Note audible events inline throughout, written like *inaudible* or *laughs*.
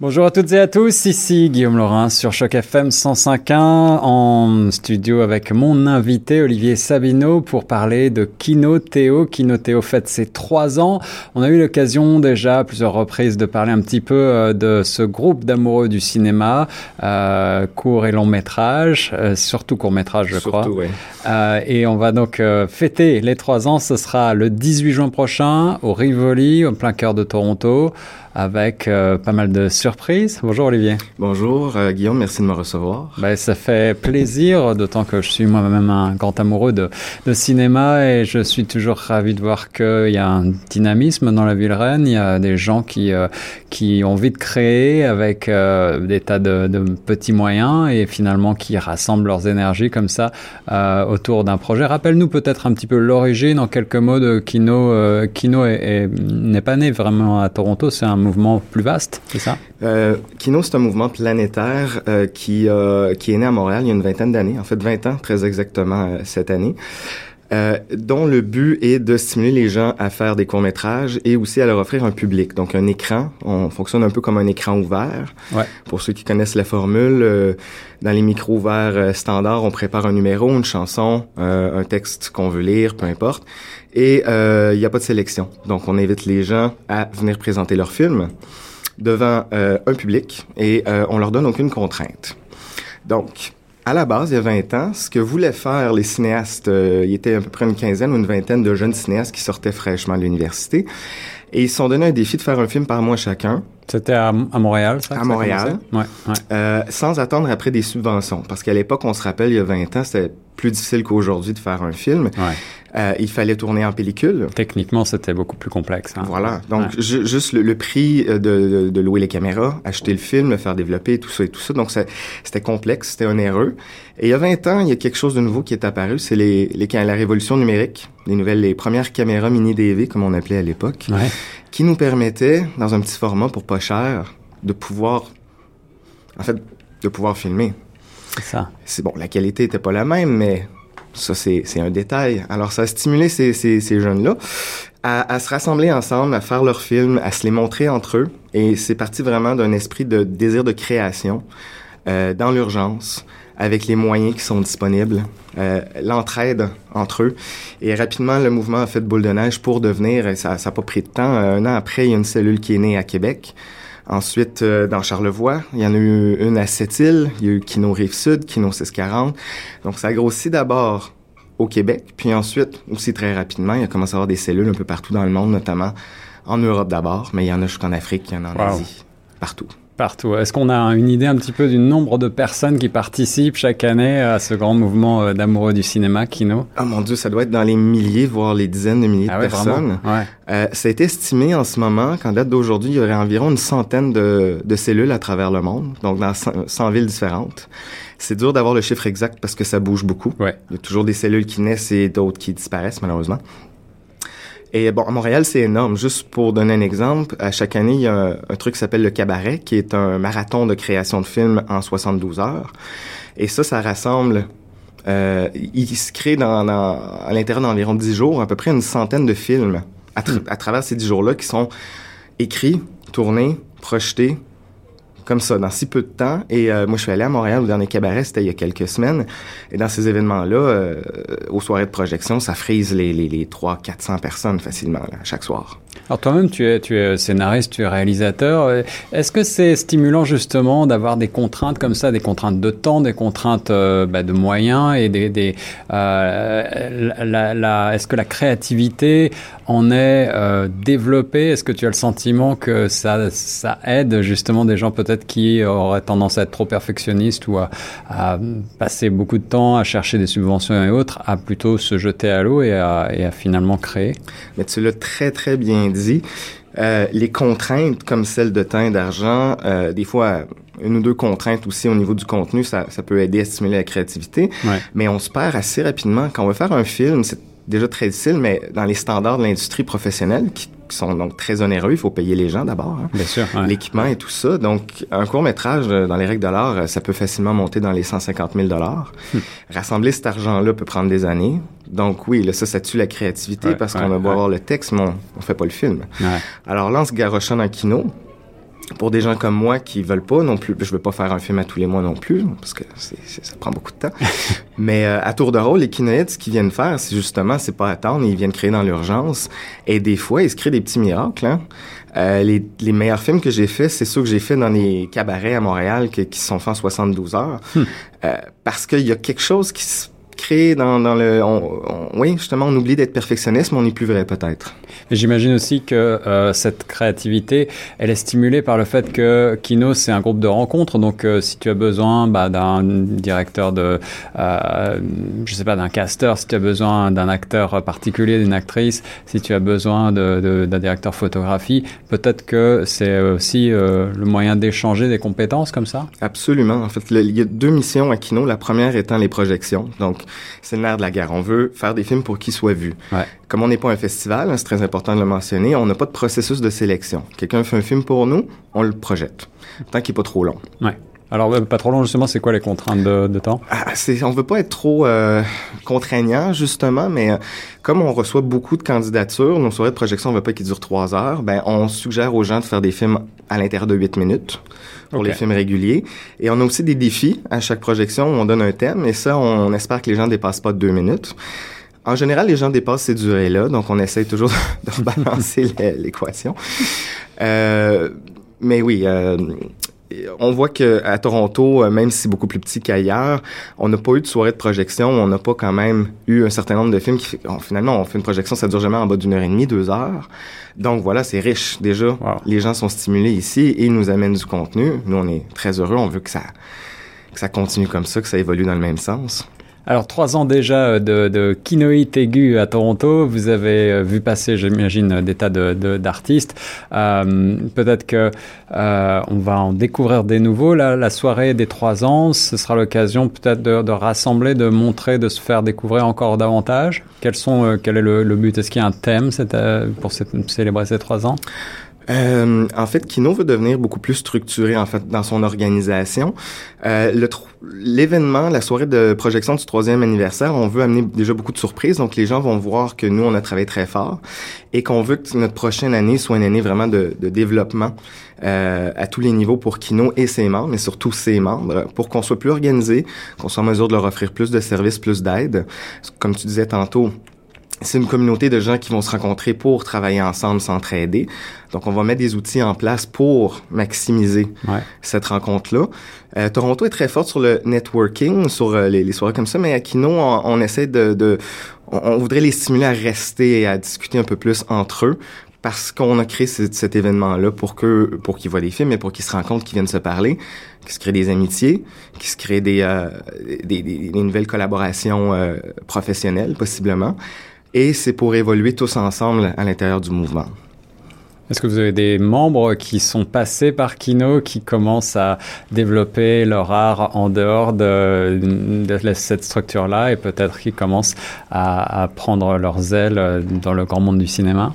Bonjour à toutes et à tous, ici Guillaume Laurin sur Choc FM 105.1 en studio avec mon invité Olivier Sabino pour parler de Kino Théo. Kino Théo fête ses trois ans. On a eu l'occasion déjà à plusieurs reprises de parler un petit peu euh, de ce groupe d'amoureux du cinéma, euh, court et long métrage, euh, surtout court métrage je surtout, crois. Oui. Euh, et on va donc euh, fêter les trois ans. Ce sera le 18 juin prochain au Rivoli, au plein cœur de Toronto, avec euh, pas mal de surprises. Bonjour Olivier. Bonjour euh, Guillaume, merci de me recevoir. Ben, ça fait plaisir, d'autant que je suis moi-même un grand amoureux de, de, cinéma et je suis toujours ravi de voir qu'il y a un dynamisme dans la ville reine. Il y a des gens qui, euh, qui ont envie de créer avec des tas de, de, petits moyens et finalement qui rassemblent leurs énergies comme ça autour d'un projet. Rappelle-nous peut-être un petit peu l'origine en quelques mots de Kino. Kino n'est pas né vraiment à Toronto, c'est un mouvement plus vaste, c'est ça? Euh, Kino, c'est un mouvement planétaire euh, qui, euh, qui est né à Montréal il y a une vingtaine d'années, en fait 20 ans très exactement euh, cette année. Euh, dont le but est de stimuler les gens à faire des courts-métrages et aussi à leur offrir un public. Donc, un écran, on fonctionne un peu comme un écran ouvert. Ouais. Pour ceux qui connaissent la formule, euh, dans les micros ouverts euh, standards, on prépare un numéro, une chanson, euh, un texte qu'on veut lire, peu importe. Et il n'y a pas de sélection. Donc, on invite les gens à venir présenter leur film devant un public et on leur donne aucune contrainte. Donc, à la base, il y a 20 ans, ce que voulaient faire les cinéastes, euh, il y était à peu près une quinzaine ou une vingtaine de jeunes cinéastes qui sortaient fraîchement de l'université, et ils se sont donné un défi de faire un film par mois chacun. C'était à, à, Montréal, ça? À Montréal. Ouais, ouais. Euh, sans attendre après des subventions. Parce qu'à l'époque, on se rappelle, il y a 20 ans, c'était plus difficile qu'aujourd'hui de faire un film. Ouais. Euh, il fallait tourner en pellicule. Techniquement, c'était beaucoup plus complexe. Hein. Voilà. Donc, ju juste le, le prix de, de, de, louer les caméras, acheter le film, le faire développer, tout ça et tout ça. Donc, c'était complexe, c'était onéreux. Et il y a 20 ans, il y a quelque chose de nouveau qui est apparu. C'est les, les, la révolution numérique, les nouvelles, les premières caméras mini DV, comme on appelait à l'époque, ouais. qui nous permettaient, dans un petit format pour pas cher, de pouvoir, en fait, de pouvoir filmer. C'est ça. C'est bon, la qualité était pas la même, mais ça, c'est un détail. Alors, ça a stimulé ces, ces, ces jeunes-là à, à, se rassembler ensemble, à faire leurs films, à se les montrer entre eux. Et c'est parti vraiment d'un esprit de désir de création, euh, dans l'urgence, avec les moyens qui sont disponibles, euh, l'entraide entre eux. Et rapidement, le mouvement a fait boule de neige pour devenir, ça n'a pas pris de temps, un an après, il y a une cellule qui est née à Québec. Ensuite, euh, dans Charlevoix, il y en a eu une à Sept-Îles, il y a eu Kino Rive-Sud, Kino 640. Donc, ça a grossi d'abord au Québec, puis ensuite, aussi très rapidement, il y a commencé à avoir des cellules un peu partout dans le monde, notamment en Europe d'abord, mais il y en a jusqu'en Afrique, il y en a en wow. Asie, partout. Partout. Est-ce qu'on a une idée un petit peu du nombre de personnes qui participent chaque année à ce grand mouvement euh, d'amoureux du cinéma, Kino? Ah oh mon Dieu, ça doit être dans les milliers, voire les dizaines de milliers ah de ouais, personnes. Ouais. Euh, ça a été estimé en ce moment qu'en date d'aujourd'hui, il y aurait environ une centaine de, de, cellules à travers le monde, donc dans 100, 100 villes différentes. C'est dur d'avoir le chiffre exact parce que ça bouge beaucoup. Ouais. Il y a toujours des cellules qui naissent et d'autres qui disparaissent, malheureusement. Et bon, à Montréal, c'est énorme. Juste pour donner un exemple, à chaque année, il y a un, un truc qui s'appelle le Cabaret, qui est un marathon de création de films en 72 heures. Et ça, ça rassemble... Euh, il se crée dans, dans, à l'intérieur d'environ 10 jours à peu près une centaine de films à, tra à travers ces 10 jours-là qui sont écrits, tournés, projetés, comme ça, dans si peu de temps. Et euh, moi, je suis allé à Montréal au dernier cabaret, c'était il y a quelques semaines. Et dans ces événements-là, euh, aux soirées de projection, ça frise les, les, les 300-400 personnes facilement, chaque soir. Alors toi-même, tu es, tu es scénariste, tu es réalisateur. Est-ce que c'est stimulant justement d'avoir des contraintes comme ça, des contraintes de temps, des contraintes euh, bah, de moyens et des... des euh, la, la, Est-ce que la créativité en est euh, développée? Est-ce que tu as le sentiment que ça, ça aide justement des gens peut-être qui auraient tendance à être trop perfectionnistes ou à, à, passer beaucoup de temps à chercher des subventions et autres, à plutôt se jeter à l'eau et à, et à finalement créer? Mais tu l'as très très bien dit. Euh, les contraintes comme celles de temps et d'argent, euh, des fois une ou deux contraintes aussi au niveau du contenu, ça, ça peut aider à stimuler la créativité. Ouais. Mais on se perd assez rapidement. Quand on veut faire un film, c'est déjà très difficile, mais dans les standards de l'industrie professionnelle, qui, qui, sont donc très onéreux, il faut payer les gens d'abord. Hein, Bien sûr. Ouais. L'équipement et tout ça. Donc, un court métrage, dans les règles de l'art, ça peut facilement monter dans les 150 000 dollars. Hmm. Rassembler cet argent-là peut prendre des années. Donc oui, là, ça, ça tue la créativité ouais, parce ouais, qu'on a beau ouais. avoir le texte, mais on, on fait pas le film. Alors là, on se garochonne en kino. Pour des gens comme moi qui veulent pas non plus, je veux pas faire un film à tous les mois non plus, parce que c'est, ça prend beaucoup de temps. *laughs* Mais euh, à tour de rôle, les kinoïdes, ce qu'ils viennent faire, c'est justement, c'est pas attendre, ils viennent créer dans l'urgence. Et des fois, ils se créent des petits miracles. Hein? Euh, les, les, meilleurs films que j'ai faits, c'est ceux que j'ai faits dans les cabarets à Montréal, qui, qui sont faits en 72 heures. Hmm. Euh, parce qu'il y a quelque chose qui se crée dans, dans le... oui, justement, on oublie d'être perfectionniste, mais on n'est plus vrai peut-être. J'imagine aussi que euh, cette créativité, elle est stimulée par le fait que Kino, c'est un groupe de rencontres. Donc, euh, si tu as besoin bah, d'un directeur de, euh, je sais pas, d'un caster, si tu as besoin d'un acteur particulier, d'une actrice, si tu as besoin d'un directeur photographie, peut-être que c'est aussi euh, le moyen d'échanger des compétences comme ça. Absolument. En fait, il y a deux missions à Kino. La première étant les projections. Donc, c'est le nerf de la guerre. On veut faire des films pour qu'ils soient vus. Ouais. Comme on n'est pas un festival, hein, c'est très important de le mentionner, on n'a pas de processus de sélection. Quelqu'un fait un film pour nous, on le projette. Tant qu'il n'est pas trop long. Ouais. Alors, pas trop long, justement, c'est quoi les contraintes de, de temps? Ah, on veut pas être trop euh, contraignant, justement, mais euh, comme on reçoit beaucoup de candidatures, nos soirées de projection, on veut pas qu'ils durent trois heures, ben, on suggère aux gens de faire des films à l'intérieur de huit minutes pour okay. les films réguliers. Et on a aussi des défis à chaque projection où on donne un thème, et ça, on espère que les gens dépassent pas de deux minutes. En général, les gens dépassent ces durées-là, donc on essaie toujours *laughs* de balancer l'équation. Euh, mais oui, euh, on voit que à Toronto, euh, même si c'est beaucoup plus petit qu'ailleurs, on n'a pas eu de soirée de projection, on n'a pas quand même eu un certain nombre de films qui, finalement, on fait une projection, ça dure jamais en bas d'une heure et demie, deux heures. Donc voilà, c'est riche déjà. Wow. Les gens sont stimulés ici et ils nous amènent du contenu. Nous, on est très heureux, on veut que ça, que ça continue comme ça, que ça évolue dans le même sens. Alors, trois ans déjà de, de kinoïte aigu à Toronto. Vous avez euh, vu passer, j'imagine, des tas d'artistes. De, euh, Peut-être que euh, on va en découvrir des nouveaux. La, la soirée des trois ans, ce sera l'occasion peut-être de, de, rassembler, de montrer, de se faire découvrir encore davantage. Quels sont, euh, quel est le, le but? Est-ce qu'il y a un thème pour cette, célébrer ces trois ans? Euh, en fait, Kino veut devenir beaucoup plus structuré en fait dans son organisation. Euh, l'événement, la soirée de projection du troisième anniversaire, on veut amener déjà beaucoup de surprises. Donc, les gens vont voir que nous, on a travaillé très fort et qu'on veut que notre prochaine année soit une année vraiment de, de développement euh, à tous les niveaux pour Kino et ses membres, mais surtout ses membres, pour qu'on soit plus organisé, qu'on soit en mesure de leur offrir plus de services, plus d'aide. Comme tu disais tantôt, c'est une communauté de gens qui vont se rencontrer pour travailler ensemble, s'entraider. Donc, on va mettre des outils en place pour maximiser ouais. cette rencontre-là. Euh, Toronto est très forte sur le networking, sur euh, les, les, soirées comme ça, mais à Kino, on, on essaie de, de on, on, voudrait les stimuler à rester et à discuter un peu plus entre eux. Parce qu'on a créé ce, cet événement-là pour que pour qu'ils voient des films, mais pour qu'ils se rencontrent, qu'ils viennent se parler, qu'ils se créent des amitiés, qu'ils se créent des, euh, des, des, des, nouvelles collaborations euh, professionnelles, possiblement et c'est pour évoluer tous ensemble à l'intérieur du mouvement. Est-ce que vous avez des membres qui sont passés par Kino, qui commencent à développer leur art en dehors de, de cette structure-là et peut-être qui commencent à, à, prendre leurs ailes dans le grand monde du cinéma?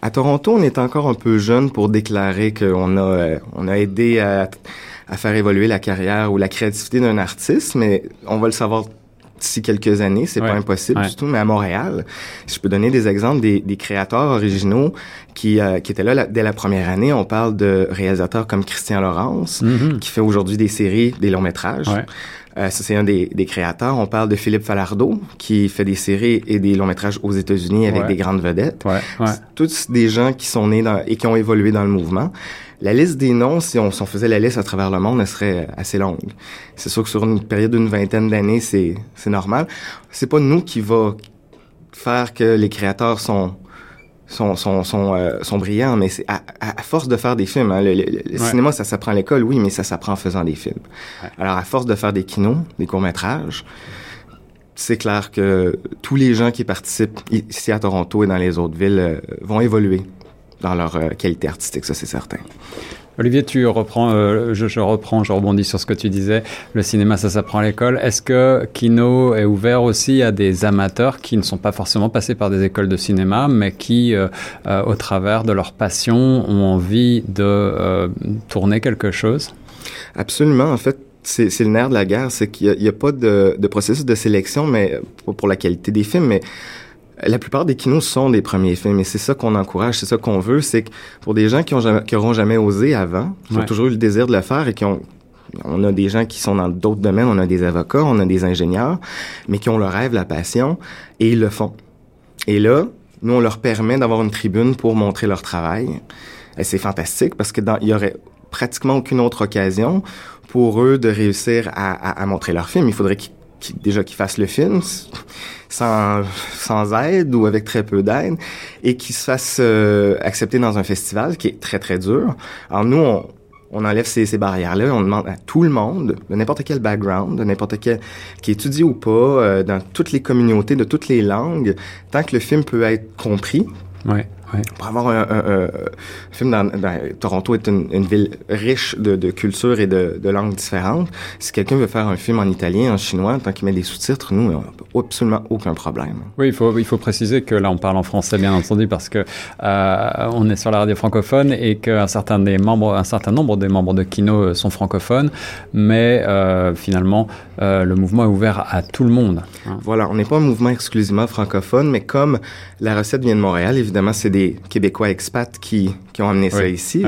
À Toronto, on est encore un peu jeune pour déclarer qu'on a, on a aidé à, à faire évoluer la carrière ou la créativité d'un artiste, mais on va le savoir d'ici quelques années, c'est ouais, pas impossible ouais. du tout, mais à Montréal, je peux donner des exemples des, des créateurs originaux qui, euh, qui étaient là la, dès la première année. On parle de réalisateurs comme Christian Laurence, mm -hmm. qui fait aujourd'hui des séries, des longs métrages. Ouais. Euh, ça, c'est un des, des, créateurs. On parle de Philippe Falardeau, qui fait des séries et des longs métrages aux États-Unis avec ouais. des grandes vedettes. Ouais, Tous des gens qui sont nés dans, et qui ont évolué dans le mouvement. La liste des noms, si on, faisait la liste à travers le monde, elle serait assez longue. C'est sûr que sur une période d'une vingtaine d'années, c'est, c'est normal. C'est pas nous qui va faire que les créateurs sont sont, sont, sont, euh, sont brillants, mais c'est à, à, force de faire des films. Hein, le, le, le ouais. cinéma, ça s'apprend à l'école, oui, mais ça s'apprend en faisant des films. Ouais. Alors, à force de faire des kinos, des courts-métrages, c'est clair que tous les gens qui participent ici à Toronto et dans les autres villes euh, vont évoluer dans leur euh, qualité artistique, ça c'est certain. Olivier, tu reprends, euh, je, je, reprends, je rebondis sur ce que tu disais. Le cinéma, ça s'apprend à l'école. Est-ce que Kino est ouvert aussi à des amateurs qui ne sont pas forcément passés par des écoles de cinéma, mais qui, euh, euh, au travers de leur passion, ont envie de euh, tourner quelque chose? Absolument. En fait, c'est le nerf de la guerre, c'est qu'il n'y a, a, pas de, de, processus de sélection, mais pour, pour la qualité des films, mais la plupart des kinos sont des premiers films et c'est ça qu'on encourage, c'est ça qu'on veut, c'est que pour des gens qui ont jamais, qui auront jamais osé avant, qui ont toujours eu le désir de le faire et qui ont on a des gens qui sont dans d'autres domaines, on a des avocats, on a des ingénieurs, mais qui ont le rêve, la passion, et ils le font. Et là, nous, on leur permet d'avoir une tribune pour montrer leur travail. Et c'est fantastique parce que dans, il y aurait pratiquement aucune autre occasion pour eux de réussir à, à, montrer leur film. Il faudrait qu'ils déjà qu'ils fassent le film sans, sans aide ou avec très peu d'aide et qu'ils se fassent euh, accepter dans un festival qui est très très dur. Alors nous on, on enlève ces, ces barrières-là, on demande à tout le monde, de n'importe quel background, de n'importe quel, qui étudie ou pas, euh, dans toutes les communautés, de toutes les langues, tant que le film peut être compris. Ouais. Pour avoir un, un, un, film dans, Toronto est une, une ville riche de, de cultures et de, de, langues différentes. Si quelqu'un veut faire un film en italien, en chinois, tant qu'il met des sous-titres, nous, on n'a absolument aucun problème. Oui, il faut, il faut préciser que là, on parle en français, bien entendu, parce que euh, on est sur la radio francophone et qu'un certain des membres, un certain nombre des membres de Kino euh, sont francophones, mais euh, finalement, euh, le mouvement est ouvert à tout le monde. Hein. Voilà, on n'est pas un mouvement exclusivement francophone, mais comme la recette vient de Montréal, évidemment, c'est des Québécois expats qui, qui ont amené ça ici.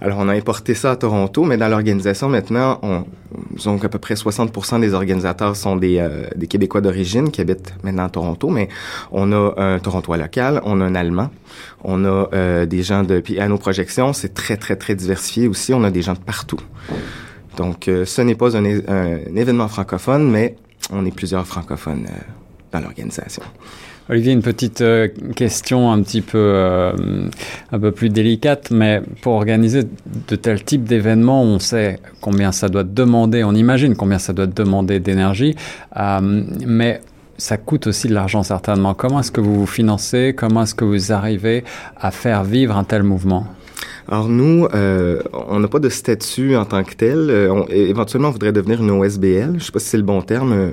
Alors, on a importé ça à Toronto, mais dans l'organisation, maintenant, on, disons qu'à peu près 60% des organisateurs sont des, euh, des Québécois d'origine qui habitent maintenant à Toronto, mais on a un Torontois local, on a un Allemand, on a euh, des gens de... Puis à nos projections, c'est très, très, très diversifié aussi. On a des gens de partout. Donc, euh, ce n'est pas un, un, événement francophone, mais on est plusieurs francophones dans l'organisation. Olivier, une petite euh, question un petit peu, euh, un peu plus délicate, mais pour organiser de tels types d'événements, on sait combien ça doit demander, on imagine combien ça doit demander d'énergie, euh, mais ça coûte aussi de l'argent certainement. Comment est-ce que vous vous financez? Comment est-ce que vous arrivez à faire vivre un tel mouvement? Alors nous, on n'a pas de statut en tant que tel. Éventuellement, on voudrait devenir une OSBL. Je ne sais pas si c'est le bon terme.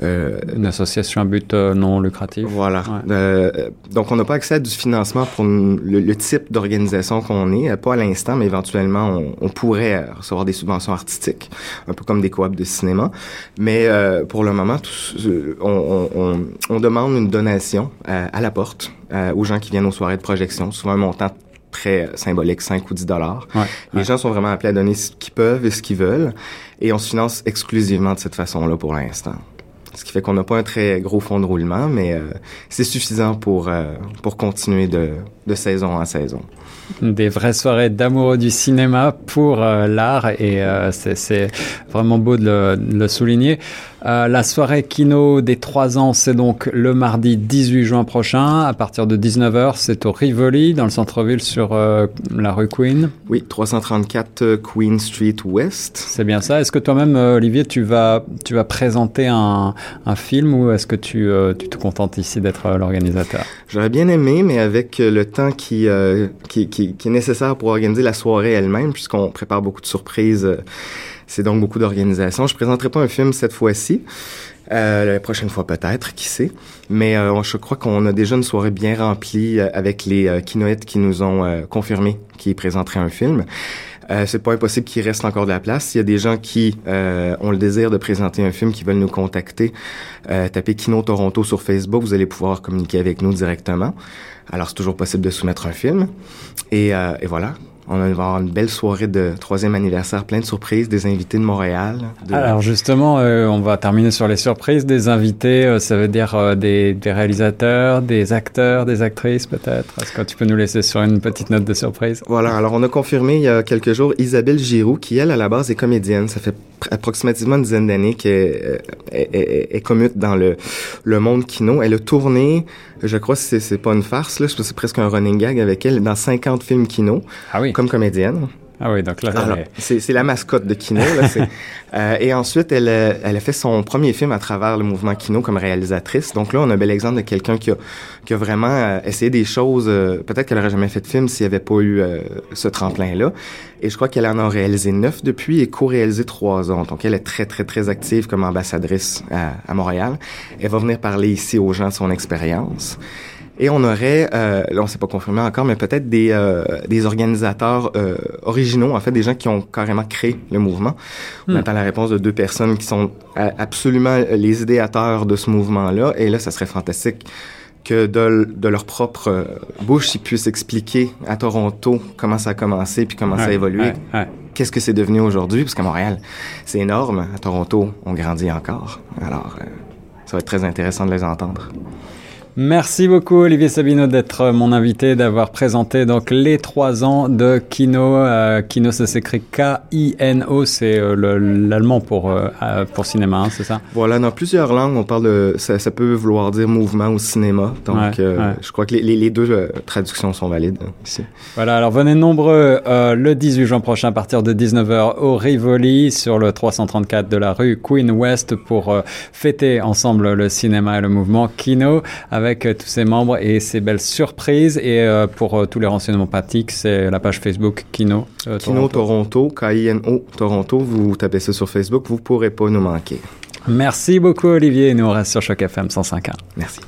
Une association à but euh, non lucratif. Voilà. Euh, donc, on n'a pas accès à du financement pour le, type d'organisation qu'on est, pas à l'instant, mais éventuellement, on, on, pourrait recevoir des subventions artistiques, un peu comme des coops de cinéma. Mais euh, pour le moment, on, on, on, demande une donation à la porte aux gens qui viennent aux soirées de projection, souvent un montant très symbolique, 5 ou 10 dollars. Ouais, Les gens sont vraiment appelés à donner ce qu'ils peuvent et ce qu'ils veulent, et on se finance exclusivement de cette façon-là pour l'instant. Ce qui fait qu'on n'a pas un très gros fond de roulement, mais euh, c'est suffisant pour, euh, pour continuer de, de saison en saison des vraies soirées d'amoureux du cinéma pour euh, l'art et euh, c'est vraiment beau de le, de le souligner. Euh, la soirée Kino des 3 ans, c'est donc le mardi 18 juin prochain à partir de 19h. C'est au Rivoli, dans le centre-ville sur euh, la rue Queen. Oui, 334 Queen Street West. C'est bien ça. Est-ce que toi-même, Olivier, tu vas, tu vas présenter un, un film ou est-ce que tu, tu te contentes ici d'être l'organisateur? J'aurais bien aimé, mais avec le temps qui, qui, qui qui, est nécessaire pour organiser la soirée elle-même, puisqu'on prépare beaucoup de surprises. Euh, c'est donc beaucoup d'organisation. Je présenterai pas un film cette fois-ci. Euh, la prochaine fois peut-être, qui sait. Mais euh, je crois qu'on a déjà une soirée bien remplie euh, avec les euh, kinoïtes qui nous ont confirmé qu'ils présenteraient un film. Euh, c'est pas impossible qu'il reste encore de la place. Il y a des gens qui ont le désir de présenter un film, qui veulent nous contacter. tapez Kino Toronto sur Facebook, vous allez pouvoir communiquer avec nous directement. Alors, c'est toujours possible de soumettre un film. Et, euh, et voilà, on va avoir une belle soirée de troisième anniversaire, plein de surprises, des invités de Montréal. Alors justement, euh, on va terminer sur les surprises. Des invités, euh, ça veut dire euh, des, des, réalisateurs, des acteurs, des actrices peut-être? Est-ce que tu peux nous laisser sur une petite note de surprise? Voilà, alors on a confirmé il y a quelques jours Isabelle Giroux, qui elle, à la base, est comédienne. Ça fait approximativement une dizaine d'années qu'elle est, commute dans le, le monde kino. Elle a tourné, je crois que c'est pas une farce, là, c'est presque un running gag avec elle, dans 50 films kino. Ah oui comme comédienne. Ah oui, donc là, c'est la mascotte de Kino. Là, *laughs* euh, et ensuite, elle, euh, elle a fait son premier film à travers le mouvement Kino comme réalisatrice. Donc là, on a un bel exemple de quelqu'un qui a, qui a vraiment euh, essayé des choses. Euh, peut-être qu'elle aurait jamais fait de film s'il n'y avait pas eu ce tremplin-là. Et je crois qu'elle en a réalisé neuf depuis et co-réalisé trois ans. Donc elle est très, très, très active comme ambassadrice à, à Montréal. Elle va venir parler ici aux gens de son expérience. Et on aurait, euh, là on s'est pas confirmé encore, mais peut-être des, euh, des organisateurs euh, originaux, en fait des gens qui ont carrément créé le mouvement. On hmm. attend la réponse de deux personnes qui sont absolument les idéateurs de ce mouvement-là. Et là, ça serait fantastique que de, de, leur propre euh, bouche, ils puissent expliquer à Toronto comment ça a commencé puis comment ça a évolué. Qu'est-ce que c'est devenu aujourd'hui? Parce qu'à Montréal, c'est énorme. À Toronto, on grandit encore. Alors, euh, ça va être très intéressant de les entendre. Merci beaucoup Olivier Sabino d'être mon invité, d'avoir présenté donc les trois ans de Kino. Euh, Kino, ça s'écrit K-I-N-O, c'est euh, l'allemand pour euh, pour cinéma, hein, c'est ça? Voilà, dans plusieurs langues, on parle de ça, ça peut vouloir dire mouvement ou cinéma. Donc, je crois que les, les deux traductions sont valides ici. Voilà, alors venez nombreux le 18 juin prochain à partir de 19h au Rivoli sur le 334 de la rue Queen West pour fêter ensemble le cinéma et le mouvement Kino avec euh, tous ses membres et ses belles surprises. Et euh, pour euh, tous les renseignements pratiques, c'est la page Facebook Kino. Kino Toronto, K-I-N-O Toronto. Vous tapez ça sur Facebook, vous pourrez pas nous manquer. Merci beaucoup Olivier. Nous on reste sur Choc FM 105.1. Merci.